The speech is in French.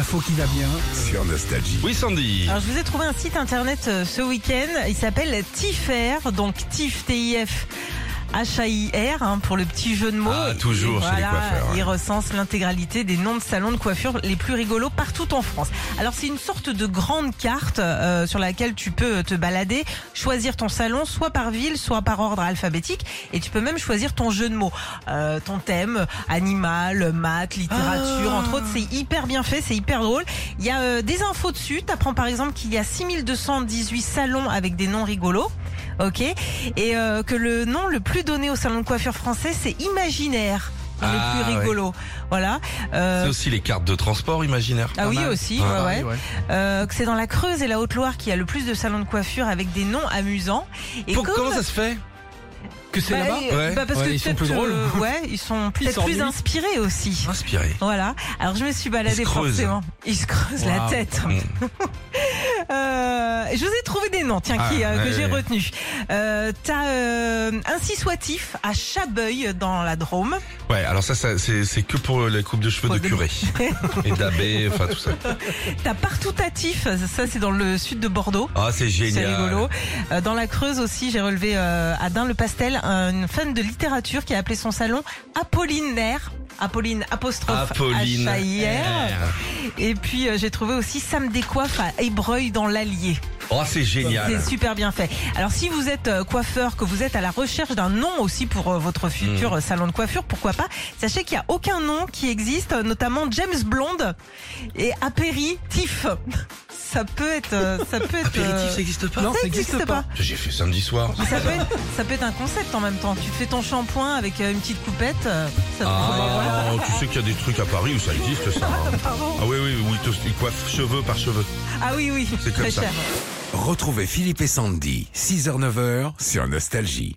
L'info qui va bien sur Nostalgie. Oui, Sandy. Alors, je vous ai trouvé un site internet euh, ce week-end. Il s'appelle TIFR, donc TIF, T-I-F. H-A-I-R hein, pour le petit jeu de mots. Ah, toujours Et chez les coiffeurs, ouais. Il recense l'intégralité des noms de salons de coiffure les plus rigolos partout en France. Alors c'est une sorte de grande carte euh, sur laquelle tu peux te balader, choisir ton salon soit par ville, soit par ordre alphabétique, et tu peux même choisir ton jeu de mots, Euh, ton thème, animal, maths, littérature, Ah. entre autres. C'est hyper bien fait, c'est hyper drôle. Il y a euh, des infos dessus. Tu apprends par exemple qu'il y a 6218 salons avec des noms rigolos. Ok. Et euh, que le nom le plus donné au salon de coiffure français, c'est Imaginaire. Ah, le plus ouais. rigolo. Voilà. Euh, C'est aussi les cartes de transport imaginaire. ah oui aussi, Ah, ouais, ouais. Euh, que c'est dans la Creuse et la Haute-Loire qu'il y a le plus de salons de coiffure avec des noms amusants. Et Pour- comme- Comment ça se fait Que c'est Bah, là-bas euh, Ouais. bah, parce Ouais, que ils sont plus drôles. euh, ouais, ils sont peut-être plus inspirés aussi. Inspiré. Voilà. Alors je me suis baladée Ils forcément. Ils se creusent la tête. Mm. Euh, je vous ai trouvé des noms, tiens, qui, Ah, euh, que j'ai retenus. Euh, T'as euh, ainsi soit-il à Chabeuil dans la Drôme. Ouais, alors ça, ça, c'est c'est que pour les coupes de cheveux de Pour de- curé. Et d'abbé, enfin tout ça. T'as partout tatif, ça c'est dans le sud de Bordeaux. Ah, c'est C'est génial. rigolo. Euh, dans la Creuse aussi, j'ai relevé à Dain le Pastel, une fan de littérature qui a appelé son salon Apollinaire. Apolline apostrophe Apolline. H-A-I-R. Et puis euh, j'ai trouvé aussi Sam Décoiffe à Ébreuil dans l'Allier. Oh, c'est génial. C'est super bien fait. Alors si vous êtes euh, coiffeur, que vous êtes à la recherche d'un nom aussi pour euh, votre futur Mm. euh, salon de coiffure, pourquoi pas Sachez qu'il n'y a aucun nom qui existe, notamment James Blonde et Apéritif. Ça peut être, euh, ça peut être. Apéritif, euh, ça n'existe pas ça n'existe pas. J'ai fait samedi soir. Mais ça peut, être, ça peut être un concept en même temps. Tu fais ton shampoing avec euh, une petite coupette. Ça peut- Ah, tu sais qu'il y a des trucs à Paris où ça existe, ça. hein. Ah oui, oui, oui, ils te- ils coiffent cheveux par cheveux. Ah oui, oui. C'est comme Très ça. cher. Retrouvez Philippe et Sandy, 6h-9h sur Nostalgie.